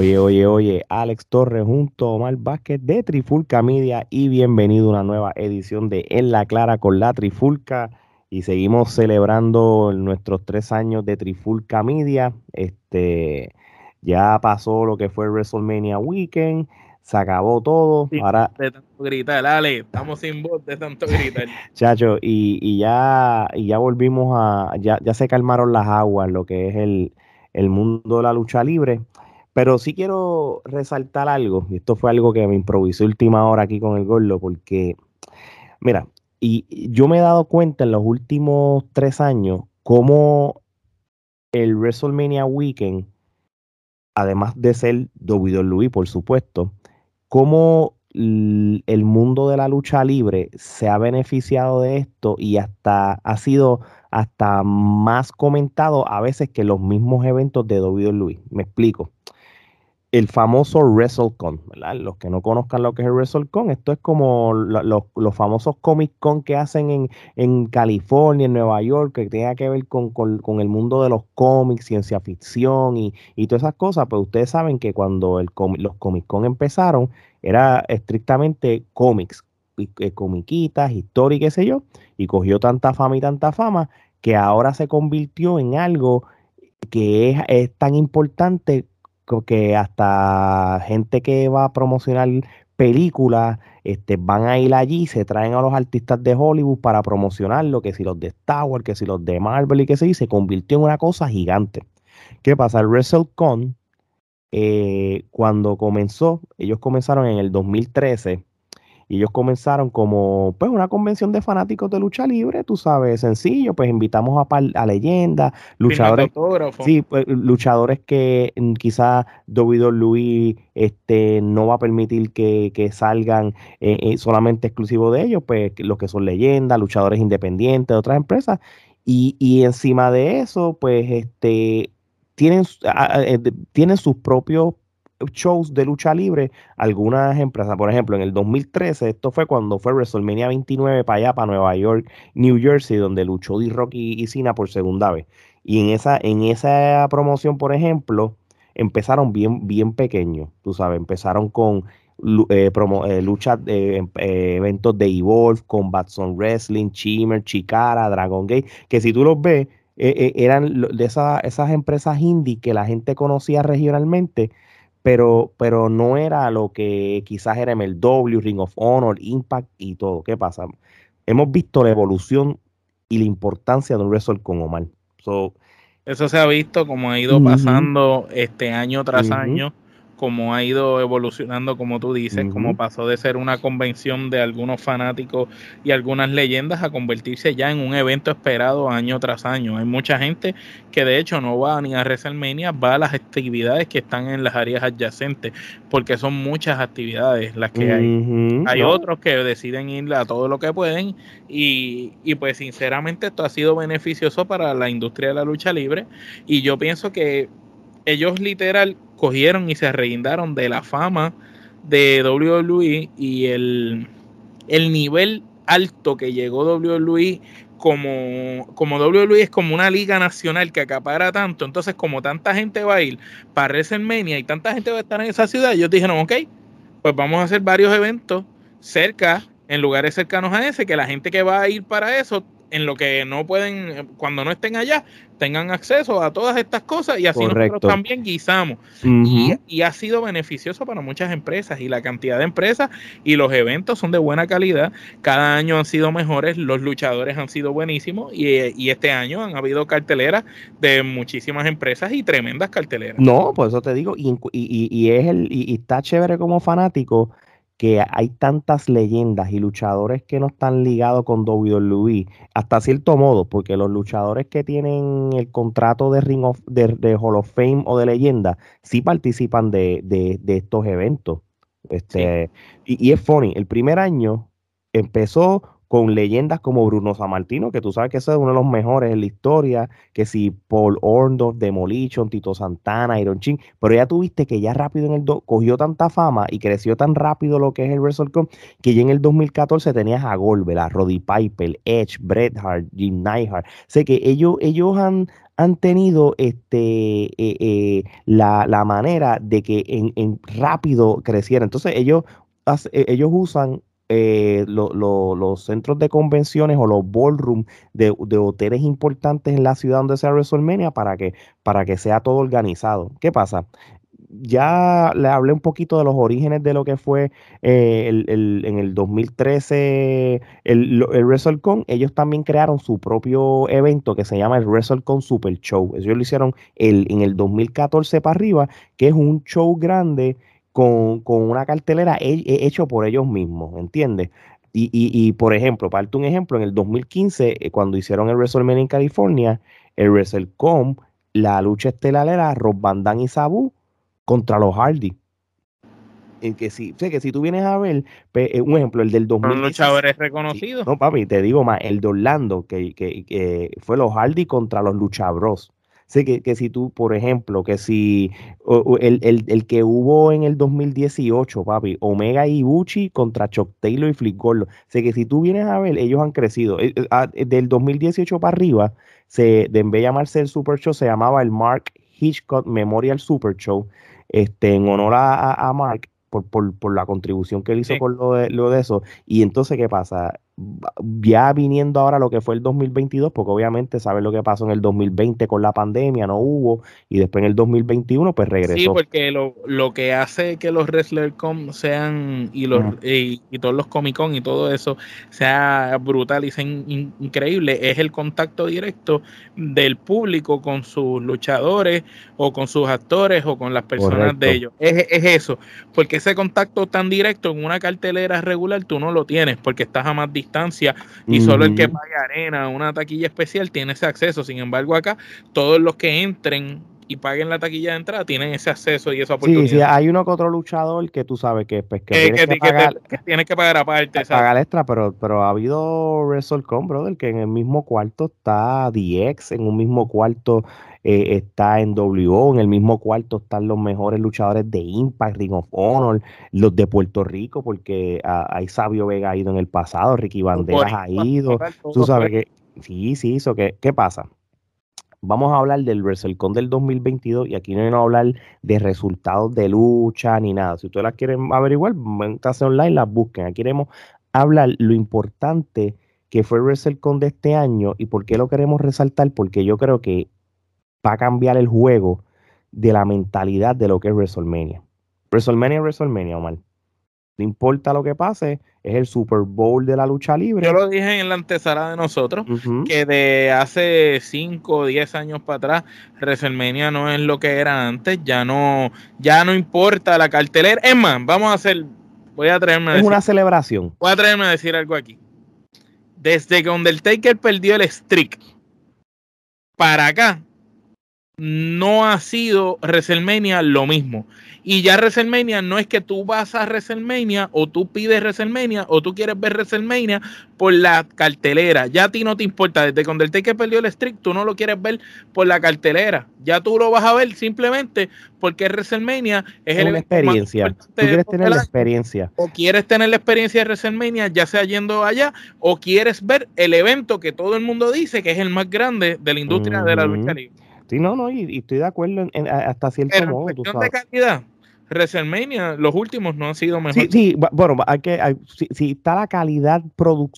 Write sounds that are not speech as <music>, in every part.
Oye, oye, oye, Alex Torres junto a Omar Vázquez de Trifulca Media y bienvenido a una nueva edición de En la Clara con la Trifulca y seguimos celebrando nuestros tres años de Trifulca Media. Este, ya pasó lo que fue el WrestleMania Weekend, se acabó todo. Ahora, de tanto gritar, Ale, estamos sin voz de tanto gritar. <laughs> Chacho, y, ya, y ya volvimos a, ya, ya se calmaron las aguas, lo que es el, el mundo de la lucha libre. Pero sí quiero resaltar algo, y esto fue algo que me improvisó última hora aquí con el gordo, porque, mira, y yo me he dado cuenta en los últimos tres años cómo el WrestleMania Weekend, además de ser WWE, por supuesto, cómo el mundo de la lucha libre se ha beneficiado de esto y hasta ha sido hasta más comentado a veces que los mismos eventos de WWE. Me explico el famoso WrestleCon, ¿verdad? Los que no conozcan lo que es el WrestleCon, esto es como los famosos Comic Con que hacen en, California, en Nueva York, que tenga que ver con, el mundo de los cómics, ciencia ficción y, todas esas cosas, pues ustedes saben que cuando el, los Comic Con empezaron, era estrictamente cómics, eh, comiquitas, historia y qué sé yo, y cogió tanta fama y tanta fama que ahora se convirtió en algo que es, es tan importante que hasta gente que va a promocionar películas este, van a ir allí, se traen a los artistas de Hollywood para promocionarlo, que si los de Star Wars, que si los de Marvel y que se se convirtió en una cosa gigante. ¿Qué pasa? El WrestleCon, eh, cuando comenzó, ellos comenzaron en el 2013 y ellos comenzaron como pues una convención de fanáticos de lucha libre, tú sabes, sencillo, pues invitamos a, a leyendas, luchadores, sí, pues, luchadores que mm, quizás WWE este, no va a permitir que, salgan eh, eh, solamente exclusivo de ellos, pues los que son leyendas, luchadores independientes de otras empresas. Y, y encima de eso, pues este, tienen, eh, tienen sus propios shows de lucha libre algunas empresas. Por ejemplo, en el 2013, esto fue cuando fue WrestleMania 29 para allá, para Nueva York, New Jersey, donde luchó D-Rock y, Cena por segunda vez. Y en esa, en esa promoción, por ejemplo, empezaron bien, bien pequeños, tú sabes, empezaron con eh, promo, eh, lucha, eh, eventos de Evolve, Combat Zone Wrestling, Chimmer, Chicara, Dragon Gate, que si tú los ves, eran de esas empresas indie que la gente conocía regionalmente, pero, pero no era lo que quizás era MLW, Ring of Honor, Impact y todo. ¿Qué pasa? Hemos visto la evolución y la importancia de un wrestle con Omar. Eso se ha visto como ha ido pasando este año tras año como ha ido evolucionando, como tú dices, como pasó de ser una convención de algunos fanáticos y algunas leyendas a convertirse ya en un evento esperado año tras año. Hay mucha gente que de hecho no va ni a WrestleMania, va a las actividades que están en las áreas adyacentes, porque son muchas actividades las que hay. Hay otros que deciden ir a todo lo que pueden y, y pues sinceramente esto ha sido beneficioso para la industria de la lucha libre y yo pienso que ellos literal cogieron y se reindaron de la fama de WWE y el, el nivel alto que llegó WWE como, como WWE es como una liga nacional que acapara tanto, entonces como tanta gente va a ir para WrestleMania y tanta gente va a estar en esa ciudad, ellos dijeron, ok, pues vamos a hacer varios eventos cerca, en lugares cercanos a ese, que la gente que va a ir para eso en lo que no pueden, cuando no estén allá, tengan acceso a todas estas cosas y así nosotros también guisamos. y, ha sido beneficioso para muchas empresas y la cantidad de empresas y los eventos son de buena calidad. Cada año han sido mejores, los luchadores han sido buenísimos y, este año han habido carteleras de muchísimas empresas y tremendas carteleras. No, por eso te digo, y, y es el, y está chévere como fanático que hay tantas leyendas y luchadores que no están ligados con WWE, hasta cierto modo, porque los luchadores que tienen el contrato de Ring of, de, Hall of Fame o de leyenda, sí participan de, estos eventos. Este, y, y, es funny, el primer año empezó con leyendas como Bruno Sammartino, que tú sabes que ese es uno de los mejores en la historia, que si Paul Orndorff, Demolition, Tito Santana, Iron Chin, pero ya tuviste que ya rápido en el do, cogió tanta fama y creció tan rápido lo que es el WrestleCon, que ya en el 2014 tenías a Goldberg, a Roddy Piper, Edge, Bret Hart, Jim Neidhart, sé que ellos, ellos han, han tenido este, eh, eh, la, manera de que en, rápido creciera. Entonces ellos, ellos usan eh, los centros de convenciones o los ballrooms de, hoteles importantes en la ciudad donde sea WrestleMania para que, para que sea todo organizado. ¿Qué pasa? ya le hablé un poquito de los orígenes de lo que fue eh, el, en el 2013 el, el WrestleCon. Ellos también crearon su propio evento que se llama el WrestleCon Super Show. Ellos lo hicieron en el 2014 para arriba, que es un show grande con, una cartelera hecho por ellos mismos, ¿entiendes? Y, y, y, por ejemplo, para un ejemplo, en el 2015, eh, cuando hicieron el WrestleMania en California, el WrestleCon, la lucha estelar era Rob Van y Sabu contra los Hardy. Que si, sé que si tú vienes a ver, eh, un ejemplo, el del 2000. Los luchadores reconocidos. No, papi, te digo más, el de Orlando, que, que, fue los Hardy contra los Luchabros. Sé que, que, si tú, por ejemplo, que si el, el, que hubo en el 2018, papi, Omega y Bucci contra Chuck Taylor y Flip Gordo. Sé que si tú vienes a ver, ellos han crecido. Eh, eh, ah, del 2018 para arriba, se, de en vez de llamarse el Super Show, se llamaba el Mark Hitchcock Memorial Super Show este, en honor a, Mark por, por, por, la contribución que él hizo con lo de, lo de eso. Y entonces, ¿qué pasa? Ya viniendo ahora lo que fue el 2022, porque obviamente sabes lo que pasó en el 2020 con la pandemia, no hubo, y después en el 2021 pues regresó. Sí, porque lo, lo que hace que los WrestlerCon sean, y, los, y, todos los Comic Con y todo eso, sea brutal y sea increíble, es el contacto directo del público con sus luchadores o con sus actores o con las personas de ellos. Es, es eso, porque ese contacto tan directo en una cartelera regular tú no lo tienes, porque estás a más distancia y solo el que pague arena, una taquilla especial, tiene ese acceso. Sin embargo, acá todos los que entren y paguen la taquilla de entrada tienen ese acceso y esa oportunidad. Sí, sí, hay uno que otro luchador que tú sabes que, pues, que, tienes, que, pagar, tienes que pagar aparte. Pagar extra, pero, pero ha habido WrestleCon, brother, que en el mismo cuarto está DX, en un mismo cuarto eh, está en WO, en el mismo cuarto están los mejores luchadores de Impact, Ring of Honor, los de Puerto Rico, porque hay Sabio Vega ha ido en el pasado, Ricky Banderas ha ido, tú sabes que, sí, sí, eso que, ¿qué pasa? Vamos a hablar del WrestleCon del 2022 y aquí no vamos a hablar de resultados de lucha ni nada. Si ustedes las quieren averiguar, métanse online, las busquen. Aquí queremos hablar lo importante que fue WrestleCon de este año y por qué lo queremos resaltar, porque yo creo que va a cambiar el juego de la mentalidad de lo que es WrestleMania. WrestleMania es WrestleMania, Omar. No importa lo que pase, es el Super Bowl de la lucha libre. Yo lo dije en la antesala de nosotros, que de hace 5 o 10 años para atrás, WrestleMania no es lo que era antes, ya no, ya no importa la cartelera. Es más, vamos a hacer, voy a traerme a Es una celebración. Voy a traerme a decir algo aquí. Desde que Undertaker perdió el streak para acá, no ha sido WrestleMania lo mismo. Y ya WrestleMania no es que tú vas a WrestleMania o tú pides WrestleMania o tú quieres ver WrestleMania por la cartelera. Ya a ti no te importa. Desde cuando el que perdió el streak, tú no lo quieres ver por la cartelera. Ya tú lo vas a ver simplemente porque WrestleMania es, es una experiencia. Tú quieres tener la experiencia. O quieres tener la experiencia de WrestleMania, ya sea yendo allá, o quieres ver el evento que todo el mundo dice que es el más grande de la industria de la lucha libre. Sí, no, no, y, estoy de acuerdo en, hasta cierto modo. Tú sabes. de calidad, WrestleMania, los últimos no han sido mejores. Sí, sí, bueno, hay que, si, está la calidad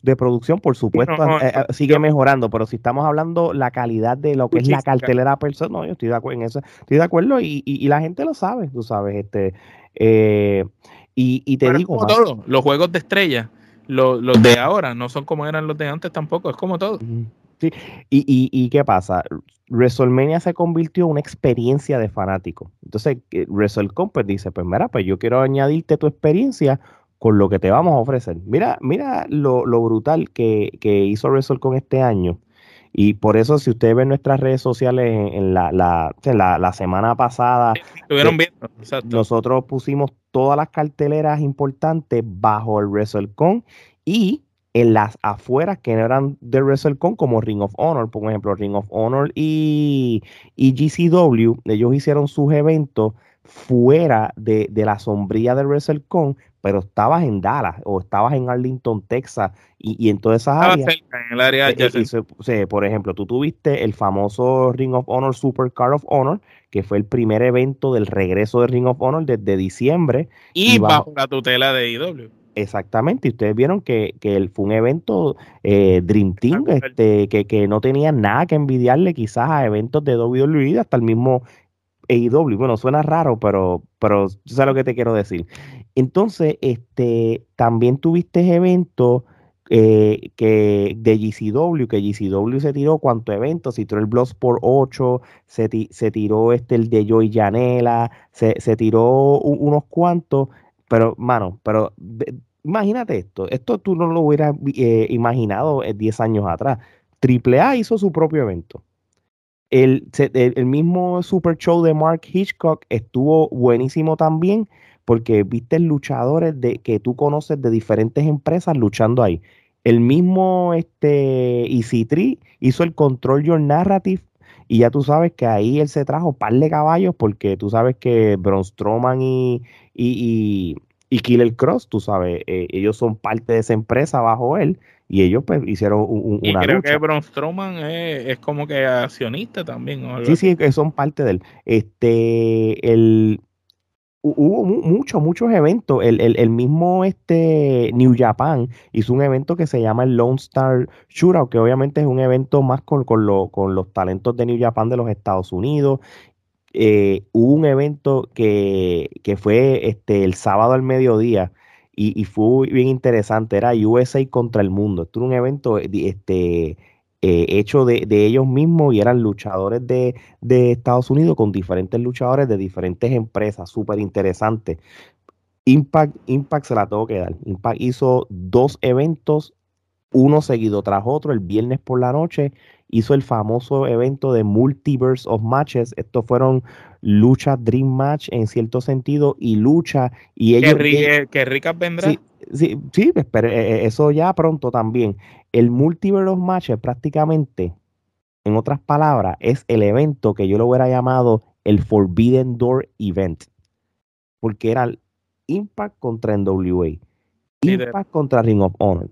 de producción, por supuesto, eh, eh, sigue mejorando, pero si estamos hablando la calidad de lo que es la cartelera personal, no, yo estoy de acuerdo en eso, estoy de acuerdo y, y, la gente lo sabe, tú sabes, este, eh, y, y, te digo... Como todo, los juegos de estrella, los, los de ahora, no son como eran los de antes tampoco, es como todo. Sí, y, y, y qué pasa, WrestleMania se convirtió en una experiencia de fanático. Entonces, WrestleCon pues dice, pues mira, pues yo quiero añadirte tu experiencia con lo que te vamos a ofrecer. Mira, mira lo, brutal que, que hizo WrestleCon este año. Y por eso, si ustedes ven nuestras redes sociales en, la, la, la, semana pasada, eh, nosotros pusimos todas las carteleras importantes bajo el WrestleCon y en las afueras que no eran de WrestleCon, como Ring of Honor, por ejemplo, Ring of Honor y, y GCW, ellos hicieron sus eventos fuera de, la sombría de WrestleCon pero estabas en Dallas o estabas en Arlington, Texas, y, en todas esas áreas. en el área eh, por ejemplo, tú tuviste el famoso Ring of Honor Super Car of Honor, que fue el primer evento del regreso de Ring of Honor desde diciembre. Y, bajo, la tutela de IW. Exactamente, y ustedes vieron que, que fue un evento eh, Dream Team, este, que, que, no tenía nada que envidiarle quizás a eventos de WWE, hasta el mismo AEW. Bueno, suena raro, pero, pero sabes lo que te quiero decir. Entonces, este, también tuviste eventos eh, que de GCW, que GCW se tiró cuántos eventos, se tiró el Bloodsport 8, se, se, tiró este el de Joy Janela, se, se tiró unos cuantos, pero, mano, pero imagínate esto, esto tú no lo hubieras eh, imaginado 10 eh, años atrás. Triple A hizo su propio evento. El, el, mismo Super Show de Mark Hitchcock estuvo buenísimo también porque viste luchadores de, que tú conoces de diferentes empresas luchando ahí. El mismo este, Easy hizo el Control Your Narrative y ya tú sabes que ahí él se trajo par de caballos porque tú sabes que Braun Strowman y, y, y, Killer Cross, tú sabes, eh, ellos son parte de esa empresa bajo él y ellos pues hicieron un, y creo que Braun Strowman es, como que accionista también. sí, sí, que son parte de él. Este, el, hubo muchos, muchos eventos. El, mismo este New Japan hizo un evento que se llama el Lone Star Shootout, que obviamente es un evento más con, con, los talentos de New Japan de los Estados Unidos. Eh, hubo un evento que, que, fue este, el sábado al mediodía y, fue bien interesante, era USA contra el mundo. Esto era un evento este, eh, hecho de, ellos mismos y eran luchadores de, Estados Unidos con diferentes luchadores de diferentes empresas, súper interesante. Impact, Impact se la tengo que dar. Impact hizo dos eventos, uno seguido tras otro, el viernes por la noche hizo el famoso evento de Multiverse of Matches. Estos fueron lucha Dream Match en cierto sentido y lucha y ellos que, ricas vendrán sí, sí, pero eh, eh, eso ya pronto también el Multiverse of Matches prácticamente en otras palabras es el evento que yo lo hubiera llamado el Forbidden Door Event porque era Impact contra NWA Impact contra Ring of Honor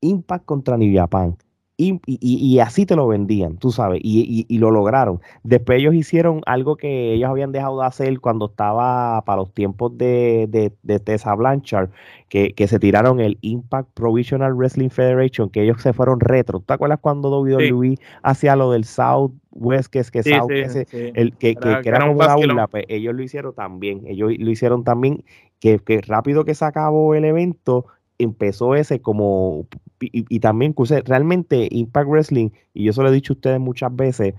Impact contra New Japan y, así te lo vendían, tú sabes, y, lo lograron. Después ellos hicieron algo que ellos habían dejado de hacer cuando estaba para los tiempos de, Tessa Blanchard, que, se tiraron el Impact Provisional Wrestling Federation, que ellos se fueron retro. ¿Te acuerdas cuando WWE hacía lo del Southwest, que es que South, el, que, era, como una? Pues ellos lo hicieron también, ellos lo hicieron también, que, que rápido que se acabó el evento, empezó ese como y, también realmente Impact Wrestling, y yo se lo he dicho a ustedes muchas veces,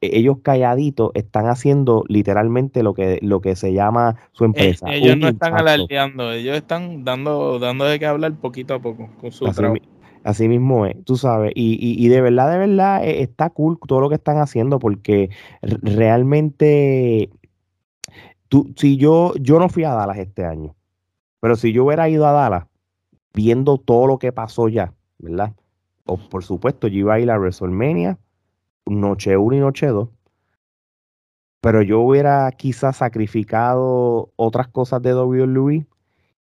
e, ellos calladitos están haciendo literalmente lo que, lo que se llama su eh, empresa. ellos no están alardeando, ellos están dando, dando de qué hablar poquito a poco con su así, Así mismo es, tú sabes, y, y, de verdad, de verdad, e, está cool todo lo que están haciendo porque realmente, tú, si yo, yo no fui a Dallas este año, pero si yo hubiera ido a Dallas, viendo todo lo que pasó ya, ¿verdad? O por supuesto, yo iba a ir a WrestleMania, noche 1 y noche 2, pero yo hubiera quizás sacrificado otras cosas de WWE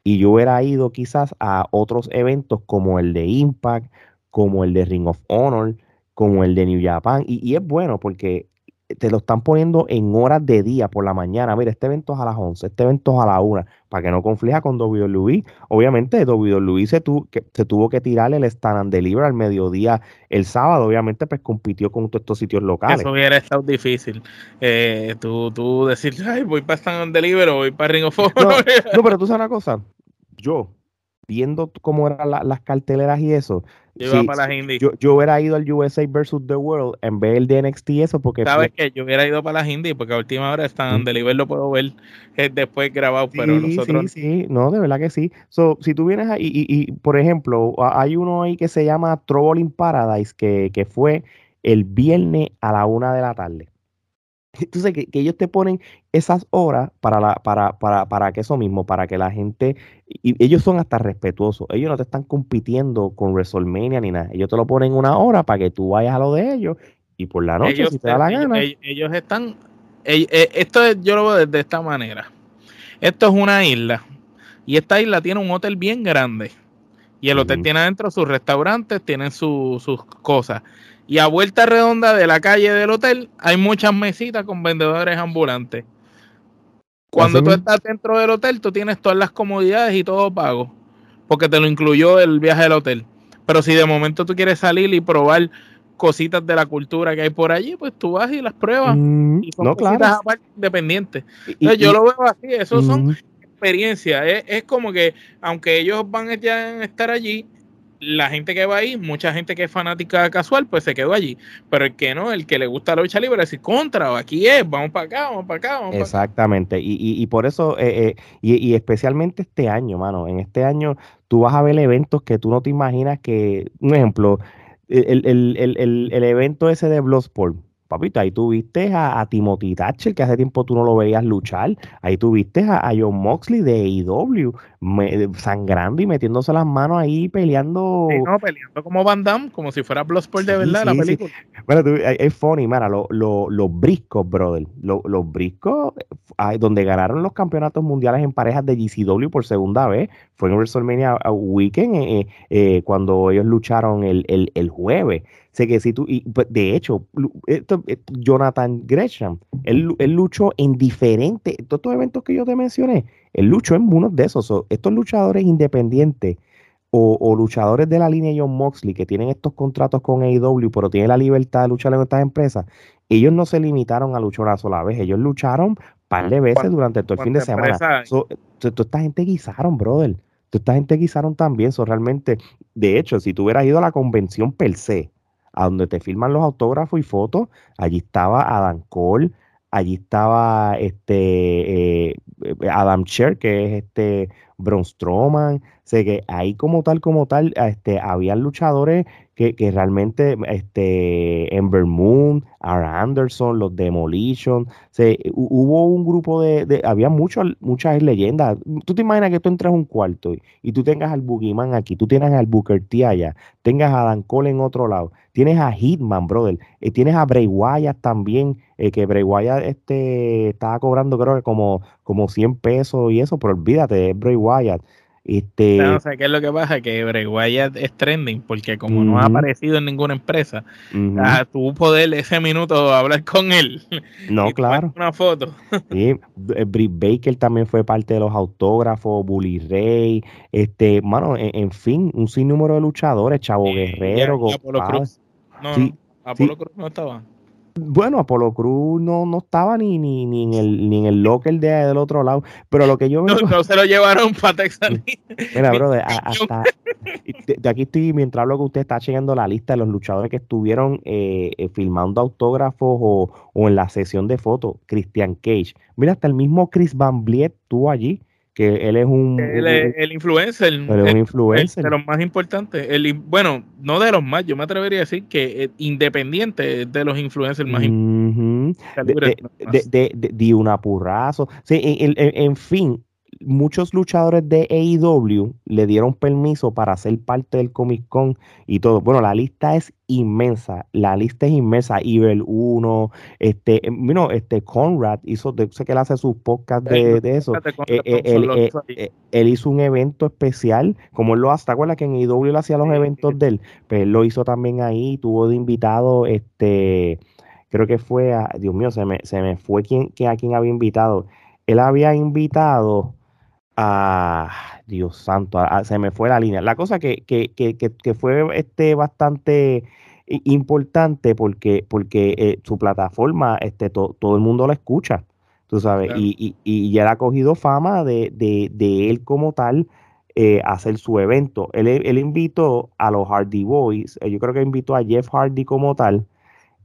y yo hubiera ido quizás a otros eventos como el de Impact, como el de Ring of Honor, como el de New Japan. Y, y es bueno porque te lo están poniendo en horas de día por la mañana. Mira, este evento es a las 11, este evento es a la 1, para que no conflija con WWE. Obviamente, WWE se, que, se tuvo que tirar el stand and deliver al mediodía el sábado. Obviamente, pues compitió con todos estos sitios locales. Eso hubiera estado difícil. Eh, tú, tú decir, ay, voy para stand and deliver o voy para Ring of Honor. No, pero tú sabes una cosa. Yo, viendo cómo eran las carteleras y eso, yo, para las yo, yo, hubiera ido al USA versus The World en vez del de NXT eso porque... ¿Sabes que Yo hubiera ido para las indies porque a última hora están, Deliver lo puedo ver eh, después grabado, pero nosotros... Sí, sí, no, de verdad que sí. So, si tú vienes ahí, y, por ejemplo, hay uno ahí que se llama Trouble in Paradise, que, que fue el viernes a la una de la tarde. Entonces, que, ellos te ponen esas horas para, la, para, para, para que eso mismo, para que la gente, y ellos son hasta respetuosos, ellos no te están compitiendo con WrestleMania ni nada, ellos te lo ponen una hora para que tú vayas a lo de ellos y por la noche, si te da la gana. Ellos, están, eh, esto yo lo veo de esta manera, esto es una isla Y esta isla tiene un hotel bien grande. Y el hotel tiene adentro sus restaurantes, tienen sus cosas. Y a vuelta redonda de la calle del hotel hay muchas mesitas con vendedores ambulantes. Cuando tú estás dentro del hotel, tú tienes todas las comodidades y todo pago, porque te lo incluyó el viaje del hotel. Pero si de momento tú quieres salir y probar cositas de la cultura que hay por allí, pues tú vas y las pruebas. Mm, y son no, claro. independientes. Entonces yo lo veo así, eso son experiencias. Es, como que, aunque ellos van a estar allí, la gente que va ahí, mucha gente que es fanática casual, pues se quedó allí. Pero el que no, el que le gusta la lucha libre, decir contra, aquí es, vamos para acá, vamos para acá. Vamos Exactamente. y, y, y, por eso, eh, eh, y, y, especialmente este año, mano, en este año tú vas a ver eventos que tú no te imaginas que, un ejemplo, el, el, el, el evento ese de Bloodsport, Papito, ahí tuviste a, a, Timothy Thatcher, que hace tiempo tú no lo veías luchar. Ahí tuviste a, a John Moxley de AEW, sangrando y metiéndose las manos ahí peleando. Sí, no, peleando como Van Damme, como si fuera Bloodsport de verdad la película. Bueno, es funny, mira, los briscos, brother. los briscos, donde ganaron los campeonatos mundiales en parejas de GCW por segunda vez, fue en WrestleMania Weekend, eh, eh, eh, cuando ellos lucharon el, el, el jueves. Sé que si tú, y, pues, de hecho, Jonathan Gresham, él, él, luchó en diferentes, todos estos eventos que yo te mencioné, él luchó en uno de esos. estos luchadores independientes o, luchadores de la línea John Moxley que tienen estos contratos con AEW, pero tienen la libertad de luchar en estas empresas, ellos no se limitaron a luchar una sola vez, ellos lucharon un par de veces durante todo el fin de semana. toda esta gente guisaron, brother. Toda esta gente guisaron también. So, realmente, de hecho, si tú hubieras ido a la convención per se, a donde te firman los autógrafos y fotos, allí estaba Adam Cole, allí estaba este eh, Adam Sher, que es este Braun Strowman, sé que ahí como tal, como tal, este, había luchadores que, que, realmente, este, Ember Moon, R. Anderson, los Demolition, se, hubo un grupo de, había muchas muchas leyendas. Tú te imaginas que tú entras a un cuarto y, tú tengas al Boogeyman aquí, tú tienes al Booker T allá, tengas a Dan Cole en otro lado, tienes a Hitman, brother, eh, tienes a Bray Wyatt también, eh, que Bray Wyatt este, estaba cobrando creo que como, como 100 pesos y eso, pero olvídate, es Bray Wyatt. Este, no, o sea, ¿qué es lo que pasa? Que Bray Wyatt es trending porque como no ha aparecido en ninguna empresa, uh tú poder ese minuto hablar con él. <laughs> No, claro. Una foto. Sí, eh, Britt Baker también fue parte de los autógrafos, Bully Ray, este, mano, en, fin, un sinnúmero de luchadores, Chavo Guerrero, Apolo Cruz. No, sí, Apolo Cruz no estaba. Bueno, Apolo Cruz no, no estaba ni, ni, ni, en el, ni en el locker de, del otro lado, pero lo que yo veo... No, se lo llevaron para Texas. <laughs> Mira, brother, <laughs> hasta... De, aquí estoy, mientras hablo que usted está llegando la lista de los luchadores que estuvieron eh, eh, filmando autógrafos o, o, en la sesión de fotos. Christian Cage. Mira, hasta el mismo Chris Van Vliet estuvo allí que él es un... el influencer. un influencer. de los más importantes. El, bueno, no de los más, yo me atrevería a decir que eh, independiente de los influencers más importantes. De, de, una purrazo. Sí, en, fin, muchos luchadores de AEW le dieron permiso para ser parte del Comic Con y todo. Bueno, la lista es inmensa, la lista es inmensa. Ibel 1, este, bueno, este Conrad hizo, sé que él hace sus podcasts de, eso. Eh, eh, eh, él, hizo un evento especial, como él lo hace, ¿te acuerdas que en AEW le hacía los eventos de él? Pero pues él lo hizo también ahí, tuvo de invitado, este, creo que fue a, Dios mío, se me, se me fue quien, que a quien había invitado. Él había invitado Ah, Dios santo, se me fue la línea. La cosa que, que, que, que fue este, bastante importante porque, porque eh, su plataforma, este, todo el mundo la escucha, tú sabes, y, y, y, ya ha cogido fama de, de, de él como tal eh, hacer su evento. Él, él invitó a los Hardy Boys, eh, yo creo que invitó a Jeff Hardy como tal,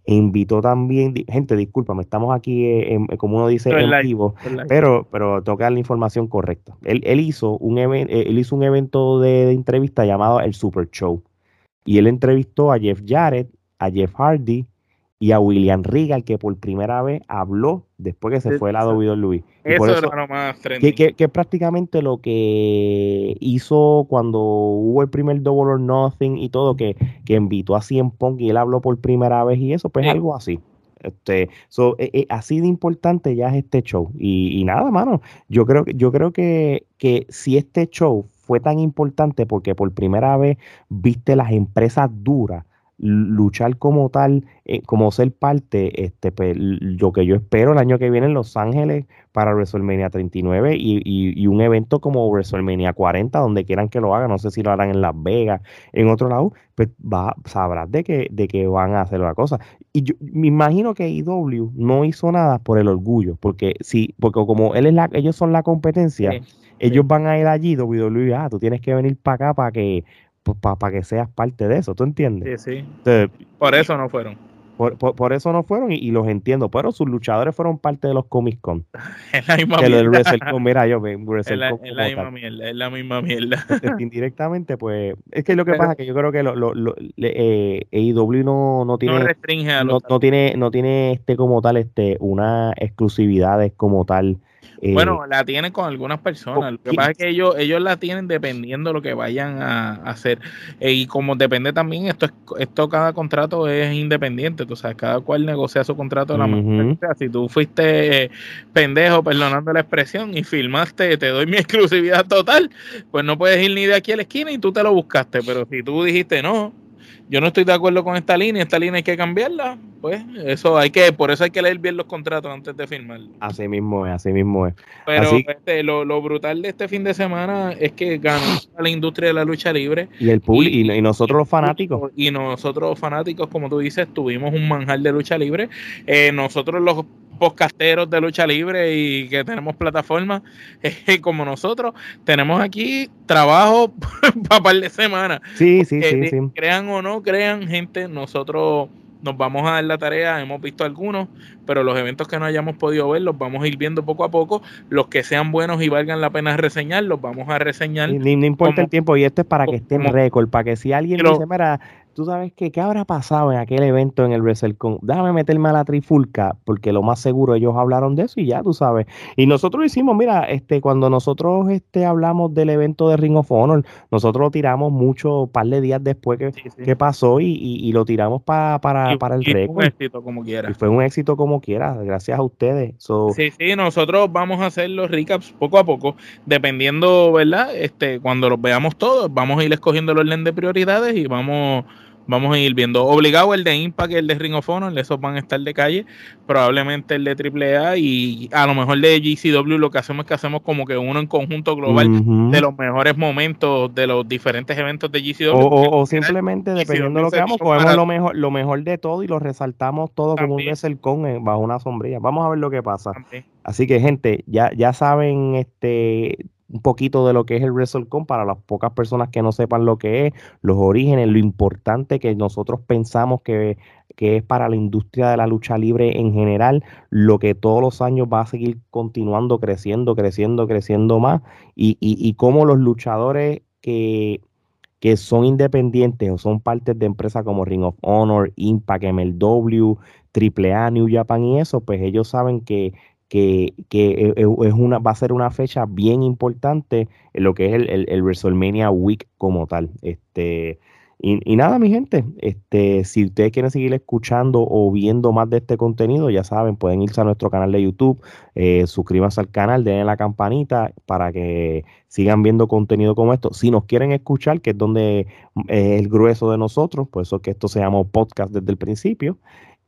invitó también, gente, discúlpame, estamos aquí, eh, en, como uno dice, en vivo, pero, pero tengo que dar la información correcta. Él, él hizo, un eh, él hizo un evento de, entrevista llamado El Super Show. Y él entrevistó a Jeff Jarrett, a Jeff Hardy, y a William Regal, que por primera vez habló después que se fue la WWE. Eso, eso era lo más que, que, que, prácticamente lo que hizo cuando hubo el primer Double or Nothing y todo, que, que invitó a Cien Punk y él habló por primera vez y eso, pues algo así. Este, así de importante ya es este show. Y, nada, mano, yo creo, yo creo que, que si este show fue tan importante porque por primera vez viste las empresas duras luchar como tal, eh, como ser parte, este, pues, lo que yo espero el año que viene en Los Ángeles para WrestleMania 39 y, y, un evento como WrestleMania 40, donde quieran que lo hagan, no sé si lo harán en Las Vegas, en otro lado, pues va, sabrás de que, de que van a hacer la cosa. Y yo me imagino que IW no hizo nada por el orgullo, porque sí, porque como él es la, ellos son la competencia, ellos van a ir allí, WWE, ah, tú tienes que venir para acá para que pues, para que seas parte de eso, ¿tú entiendes? Sí, sí. por eso no fueron. Por, eso no fueron y, los entiendo, pero sus luchadores fueron parte de los Comic Con. <laughs> Es la misma mierda. mira, yo <laughs> es la, es la misma mierda, es la misma mierda. <laughs> Este, indirectamente, pues, es que lo que pasa es que yo creo que lo, lo, lo eh, AEW no, no tiene, no, restringe a no, no, tiene, no tiene este como tal, este, una exclusividades como tal eh, bueno, la tienen con algunas personas. Lo que pasa es que ellos, ellos la tienen dependiendo de lo que vayan a, hacer. Eh, y como depende también, esto es, esto cada contrato es independiente. Tú sabes, cada cual negocia su contrato de la manera. Si tú fuiste pendejo, perdonando la expresión, y filmaste, te doy mi <laughs> exclusividad total, pues no puedes ir ni de aquí a la esquina y tú te lo buscaste. Pero si tú dijiste no, yo no estoy de acuerdo con esta línea, esta línea hay que cambiarla, pues eso hay que, por eso hay que leer bien los contratos antes de firmar. Así mismo es, así mismo es. Pero este, lo, brutal de este fin de semana es que ganó la industria de la lucha libre. Y el público, y, nosotros los fanáticos. Y nosotros los fanáticos, como tú dices, tuvimos un manjar de lucha libre. Eh, nosotros los podcasteros de lucha libre y que tenemos plataformas <laughs> eh, como nosotros, tenemos aquí trabajo <laughs> para par de semanas. Sí, sí, sí, sí. Crean o no crean, gente, nosotros nos vamos a dar la tarea, hemos visto algunos, pero los eventos que no hayamos podido ver los vamos a ir viendo poco a poco. Los que sean buenos y valgan la pena reseñar, los vamos a reseñar. no importa el tiempo, y esto es para que esté en récord, para que si alguien dice, mira, tú sabes que, ¿qué habrá pasado en aquel evento en el WrestleCon? Déjame meterme a la trifulca, porque lo más seguro ellos hablaron de eso y ya tú sabes. Y nosotros hicimos, mira, este, cuando nosotros este, hablamos del evento de Ring of Honor, nosotros lo tiramos mucho, par de días después que, pasó y, lo tiramos para, para, para el récord. Fue un éxito como quiera. Y fue un éxito como quiera, gracias a ustedes. sí, sí, nosotros vamos a hacer los recaps poco a poco, dependiendo, ¿verdad? Este, cuando los veamos todos, vamos a ir escogiendo el orden de prioridades y vamos Vamos a ir viendo. Obligado el de Impact y el de Ring of Honor, esos van a estar de calle. Probablemente el de AAA y a lo mejor de GCW lo que hacemos es que hacemos como que uno en conjunto global de los mejores momentos de los diferentes eventos de GCW. O, simplemente, dependiendo de lo que hagamos, cogemos lo mejor, lo mejor de todo y lo resaltamos todo como un eh, bajo una sombrilla. Vamos a ver lo que pasa. Así que, gente, ya, ya saben, este un poquito de lo que es el WrestleCon para las pocas personas que no sepan lo que es, los orígenes, lo importante que nosotros pensamos que, es para la industria de la lucha libre en general, lo que todos los años va a seguir continuando creciendo, creciendo, creciendo más, y, y, y cómo los luchadores que, que son independientes o son partes de empresas como Ring of Honor, Impact, MLW, AAA, New Japan y eso, pues ellos saben que que, e, e, es una, va a ser una fecha bien importante en lo que es el, el, WrestleMania Week como tal. Este, y, nada, mi gente, este, si ustedes quieren seguir escuchando o viendo más de este contenido, ya saben, pueden irse a nuestro canal de YouTube, eh, suscríbanse al canal, denle la campanita para que sigan viendo contenido como esto. Si nos quieren escuchar, que es donde es el grueso de nosotros, por eso que esto se llama podcast desde el principio,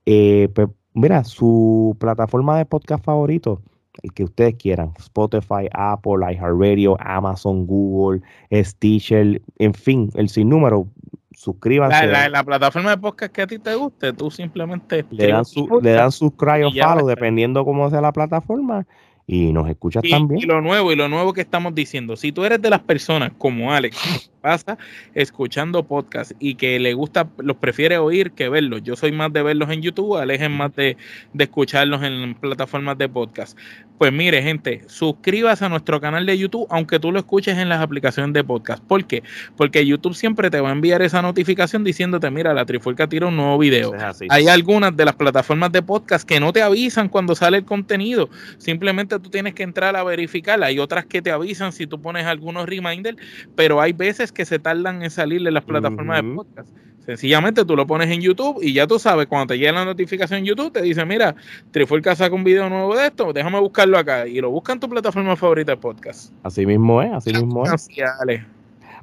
eh, pues Mira, su plataforma de podcast favorito, el que ustedes quieran, Spotify, Apple, iHeartRadio, Amazon, Google, Stitcher, en fin, el sinnúmero. Suscríbanse. La, plataforma de podcast que a ti te guste, tú simplemente le dan su, le dan subscribe o follow, dependiendo cómo sea la plataforma, y nos escuchas también. Y lo nuevo, y lo nuevo que estamos diciendo, si tú eres de las personas como Alex, <laughs> pasa escuchando podcast y que le gusta, los prefiere oír que verlos. Yo soy más de verlos en YouTube, Alex es más de, de escucharlos en plataformas de podcast. Pues mire, gente, suscríbase a nuestro canal de YouTube, aunque tú lo escuches en las aplicaciones de podcast. ¿Por qué? Porque YouTube siempre te va a enviar esa notificación diciéndote, mira, la Trifulca tira un nuevo video. Hay algunas de las plataformas de podcast que no te avisan cuando sale el contenido. Simplemente tú tienes que entrar a verificarla. Hay otras que te avisan si tú pones algunos reminders, pero hay veces que se tardan en salir en las plataformas de podcast. Sencillamente tú lo pones en YouTube y ya tú sabes, cuando te llega la notificación en YouTube, te dice, mira, Trifulca saca un video nuevo de esto, déjame buscarlo acá. Y lo busca en tu plataforma favorita de podcast. Así mismo es, así mismo es.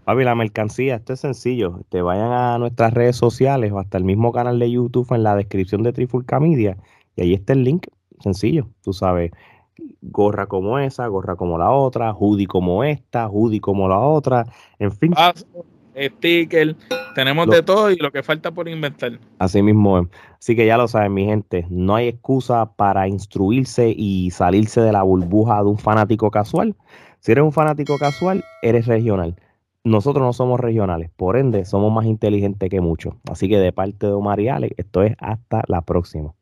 Papi, la mercancía, esto es sencillo. Te vayan a nuestras redes sociales o hasta el mismo canal de YouTube en la descripción de Trifulca Media. Y ahí está el link, sencillo. Tú sabes, gorra como esa, gorra como la otra, hoodie como esta, hoodie como la otra, en fin sticker, tenemos de todo y lo que falta por inventar. Así mismo es. Así que ya lo saben, mi gente, no hay excusa para instruirse y salirse de la burbuja de un fanático casual. Si eres un fanático casual, eres regional. Nosotros no somos regionales, por ende, somos más inteligentes que muchos. Así que de parte de Omar y Alex, esto es hasta la próxima.